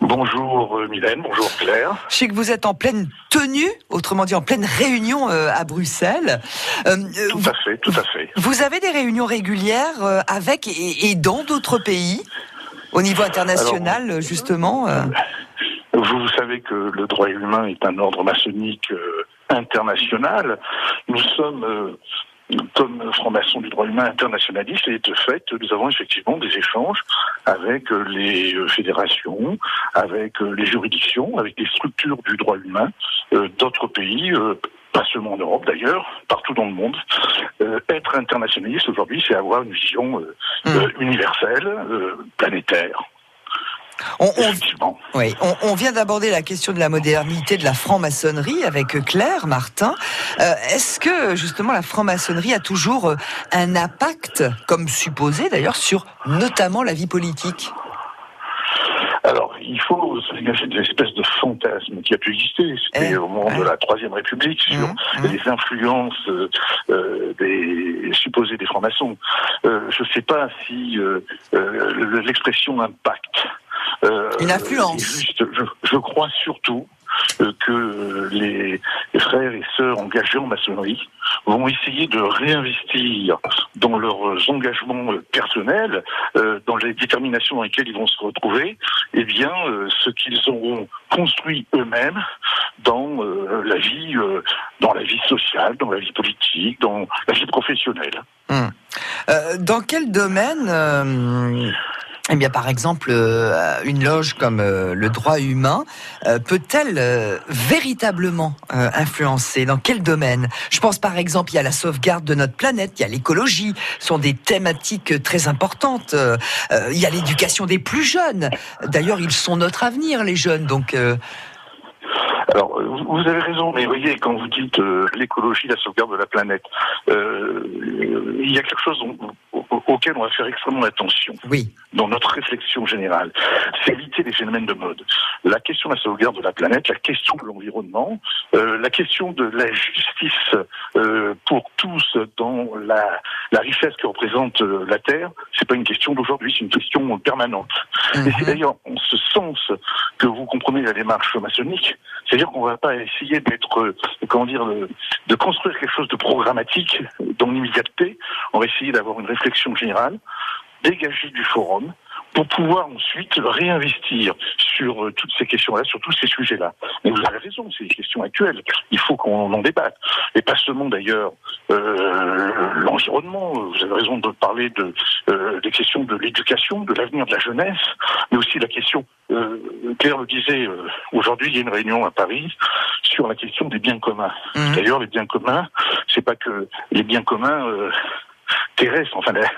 Bonjour euh, Mylène, bonjour Claire. Je sais que vous êtes en pleine tenue, autrement dit en pleine réunion euh, à Bruxelles. Euh, Tout à fait, tout à fait. vous avez des réunions régulières avec et, et dans d'autres pays au niveau international, justement. Vous, savez que le droit humain est un ordre maçonnique international. Nous sommes, comme francs-maçons du droit humain internationaliste, et de fait, nous avons effectivement des échanges avec euh, les euh, fédérations, avec euh, les juridictions, avec les structures du droit humain d'autres pays. pas seulement en Europe d'ailleurs, partout dans le monde. Euh, être internationaliste aujourd'hui, c'est avoir une vision euh, euh, universelle, planétaire. On, on- oui, on, on vient d'aborder la question de la modernité de la franc-maçonnerie avec Claire Martin. Euh, Est-ce que justement la franc-maçonnerie a toujours euh, un impact, comme supposé d'ailleurs, sur notamment la vie politique? Alors, il faut se dégager de l'espèce de fantasme qui a pu exister. C'était au moment de la Troisième République sur les influences euh, euh, des supposés des francs-maçons. Euh, je ne sais pas si euh, euh, le- l'expression impact. Euh, Une influence. juste. je, je crois surtout euh, que les frères et sœurs engagés en maçonnerie vont essayer de réinvestir dans leurs engagements euh, personnels, dans les déterminations dans lesquelles ils vont se retrouver, eh bien, ce qu'ils auront construit eux-mêmes dans la vie, dans la vie sociale, dans la vie politique, dans la vie professionnelle. Hum. Euh, Dans quel domaine euh, eh bien, par exemple, euh, une loge comme euh, le droit humain euh, peut-elle véritablement influencer? Dans quel domaine? Je pense par exemple, il y a la sauvegarde de notre planète, il y a l'écologie, ce sont des thématiques très importantes. Il y a l'éducation des plus jeunes. D'ailleurs, ils sont notre avenir, les jeunes. Donc, Alors, vous avez raison, mais voyez, quand vous dites l'écologie, la sauvegarde de la planète, il y a quelque chose au- auquel on va faire extrêmement attention oui. dans notre réflexion générale. C'est éviter les phénomènes de mode. La question de la sauvegarde de la planète, la question de l'environnement, euh, la question de la justice euh, pour tous dans la, la richesse que représente euh, la Terre, c'est pas une question d'aujourd'hui, c'est une question permanente. Et c'est d'ailleurs en ce sens que vous comprenez la démarche maçonnique, c'est-à-dire qu'on va pas essayer d'être, comment dire, de, de construire quelque chose de programmatique dans l'immédiateté, on va essayer d'avoir une réflexion générale, dégager du forum, pour pouvoir ensuite réinvestir sur euh, toutes ces questions-là, sur tous ces sujets-là. Mais vous avez raison, c'est des questions actuelles. Il faut qu'on en débatte. Et pas seulement d'ailleurs euh, l'environnement. Vous avez raison de parler de, euh, des questions de l'éducation, de l'avenir de la jeunesse, mais aussi la question, Claire le disait, aujourd'hui il y a une réunion à Paris sur la question des biens communs. D'ailleurs, les biens communs, c'est pas que les biens communs terrestres, enfin la,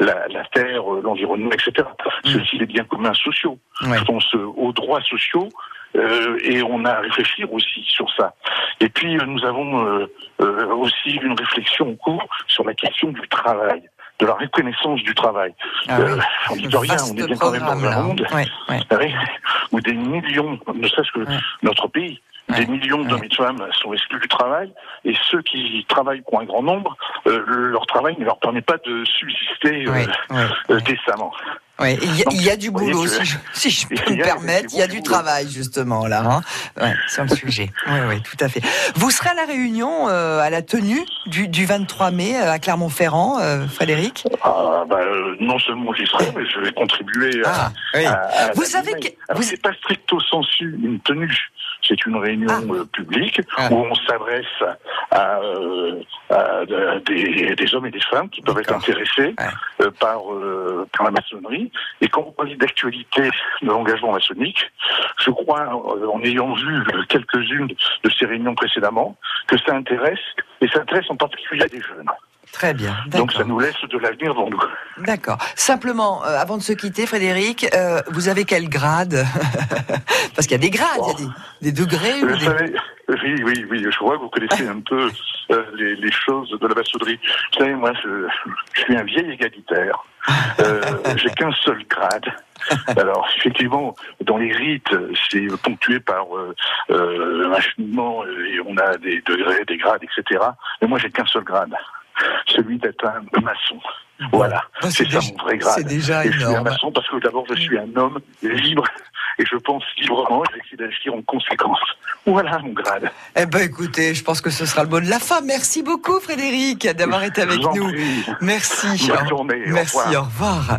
la, la terre, euh, l'environnement, etc. C'est aussi les biens communs sociaux. Je pense aux droits sociaux euh, et on a à réfléchir aussi sur ça. Et puis euh, nous avons euh, euh, aussi une réflexion en cours sur la question du travail de la reconnaissance du travail. Ah Euh, oui. on dit rien, on est bien quand même dans un monde Ouais, ouais. où des millions, ne serait-ce que notre pays, des millions d'hommes et de femmes sont exclus du travail, et ceux qui travaillent pour un grand nombre, euh, leur travail ne leur permet pas de subsister euh, euh, décemment. Ouais, il y, a- Donc, il y a du vous boulot, que- si je, si je peux me permettre, il y a du travail justement là, hein ouais, sur le sujet. Oui, oui, tout à fait. Vous serez à la réunion, euh, à la tenue du, du 23 mai euh, à Clermont-Ferrand, euh, Frédéric? Ah, bah, non seulement j'y serai, mais je vais contribuer à. oui. à- à Vous savez que- Alors, c'est pas stricto sensu une tenue. C'est une réunion Ah. euh, publique où on s'adresse à, euh, à des, des hommes et des femmes qui peuvent être intéressés euh, par, par la maçonnerie. Et quand vous parlez d'actualité de l'engagement maçonnique, je crois, en ayant vu quelques-unes de ces réunions précédemment, que ça intéresse, et ça intéresse en particulier des jeunes. Très bien. Donc ça nous laisse de l'avenir devant nous. D'accord. Simplement, euh, avant de se quitter, Frédéric, euh, vous avez quel grade Parce qu'il y a des grades, il y a des, des degrés. ou des- savez, oui, oui, oui. Je vois que vous connaissez un peu euh, les, les choses de la maçonnerie. Vous savez, moi, je, je suis un vieil égalitaire. J'ai qu'un seul grade. Alors, effectivement, dans les rites, c'est ponctué par un cheminement et on a des degrés, des grades, etc. Mais moi, j'ai qu'un seul grade, celui d'être un maçon. Voilà, Ah, c'est ça mon vrai grade. c'est déjà et je suis un maçon parce que d'abord, je suis un homme libre et je pense librement et j'essaie d'agir en conséquence. Voilà mon grade. Eh ben écoutez, je pense que ce sera le mot de la fin. Merci beaucoup Frédéric d'avoir été avec nous. prie. Merci. Bonne journée, au Merci, revoir. au revoir.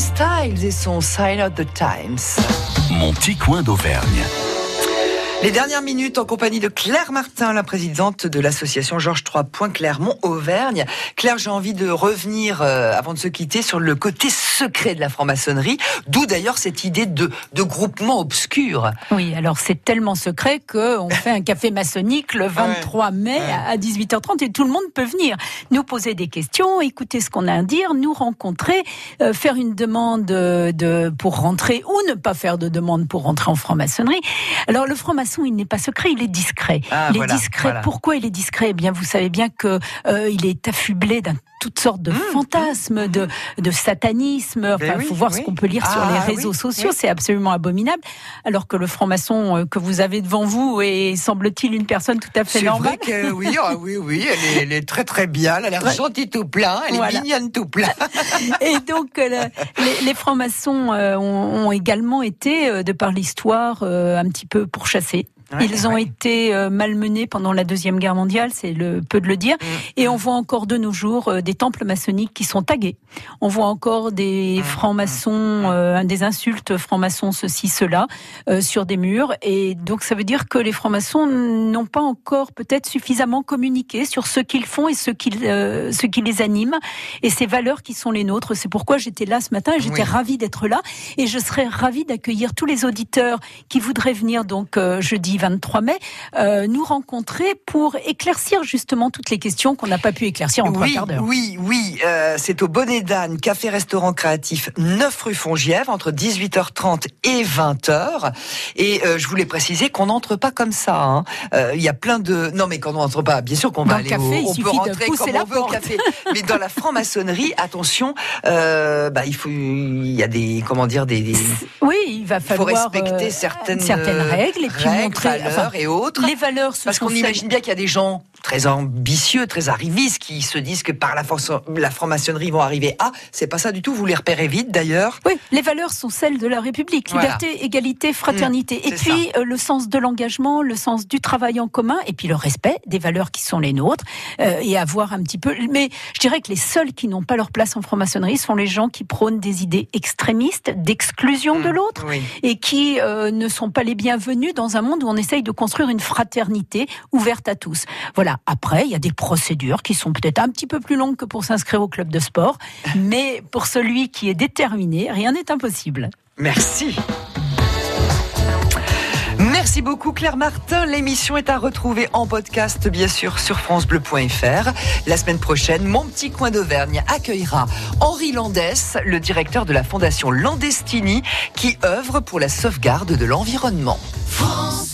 Styles et son Sign of the Times. Mon petit coin d'Auvergne. Les dernières minutes en compagnie de Claire Martin, la présidente de l'association Georges III Clermont Auvergne. Claire, j'ai envie de revenir euh, avant de se quitter sur le côté secrets de la franc-maçonnerie, d'où d'ailleurs cette idée de, de groupement obscur. Oui, alors c'est tellement secret qu'on fait un café maçonnique le 23 mai à 18h30 et tout le monde peut venir nous poser des questions, écouter ce qu'on a à dire, nous rencontrer, euh, faire une demande de, de- pour rentrer ou ne pas faire de demande pour rentrer en franc-maçonnerie. Alors le il n'est pas secret, il est discret. Ah, il est discret. voilà. Pourquoi il est discret? Eh bien, vous savez bien que euh, il est affublé d'un toutes sortes de fantasmes, de, de satanisme. Enfin, il Ben oui, faut voir oui. ce qu'on peut lire sur Ah, les réseaux oui, sociaux. C'est absolument abominable. Alors que le franc-maçon euh, que vous avez devant vous est, semble-t-il, une personne tout à fait C'est normale. vrai que oui, ah oui, oui, elle est, elle est très très bien, elle a l'air gentille tout plein, elle Voilà. est mignonne tout plein. Et donc, euh, le- les, les francs-maçons euh, ont, ont également été, euh, de par l'histoire, un petit peu pourchassés. Ouais, Ils ont été euh, malmenés pendant la Deuxième Guerre mondiale, c'est le peu de le dire. Et on voit encore de nos jours euh, des temples maçonniques qui sont tagués. On voit encore des francs-maçons, euh, des insultes francs-maçons, ceci, cela, euh, sur des murs. Et donc ça veut dire que les francs-maçons n'ont pas encore peut-être suffisamment communiqué sur ce qu'ils font et ce qui, euh, ce qui les anime et ces valeurs qui sont les nôtres. C'est pourquoi j'étais là ce matin et j'étais Oui. ravie d'être là. Et je serais ravie d'accueillir tous les auditeurs qui voudraient venir donc euh, jeudi 23 mai euh, nous rencontrer pour éclaircir justement toutes les questions qu'on n'a pas pu éclaircir en trois Oui, quarts d'heure. oui, oui, euh, c'est au Bonnet d'Âne, café-restaurant créatif, 9 rue Fongièvre, entre 18h30 et 20h. Et euh, je voulais préciser qu'on n'entre pas comme ça. hein. Euh, Il y a plein de... Non, mais quand on n'entre pas, bien sûr qu'on va aller café, au... il on peut de rentrer pousser comme la on veut au café. Mais dans la franc-maçonnerie, attention, bah, il faut... Il y a des... Comment dire des... des- Oui, il va Il faut falloir respecter certaines, certaines règles et puis règles, montrer valeurs enfin, et autres. Les valeurs, ce Parce qu'on imagine bien qu'il y a des gens très ambitieux, très arrivistes, qui se disent que par la, la franc-maçonnerie ils vont arriver à. C'est pas ça du tout. Vous les repérez vite d'ailleurs. Oui, les valeurs sont celles de la République. Voilà. Liberté, égalité, fraternité. Mmh, et puis euh, le sens de l'engagement, le sens du travail en commun, et puis le respect des valeurs qui sont les nôtres, euh, et avoir un petit peu... Mais je dirais que les seuls qui n'ont pas leur place en franc-maçonnerie sont les gens qui prônent des idées extrémistes, d'exclusion de l'autre, Oui. et qui euh, ne sont pas les bienvenus dans un monde où on essaye de construire une fraternité ouverte à tous. Voilà. Après, il y a des procédures qui sont peut-être un petit peu plus longues que pour s'inscrire au club de sport, mais pour celui qui est déterminé, rien n'est impossible. Merci. Merci beaucoup Claire Martin. L'émission est à retrouver en podcast bien sûr sur francebleu.fr. La semaine prochaine, mon petit coin d'Auvergne accueillera Henri Landès, le directeur de la fondation Landestini qui œuvre pour la sauvegarde de l'environnement.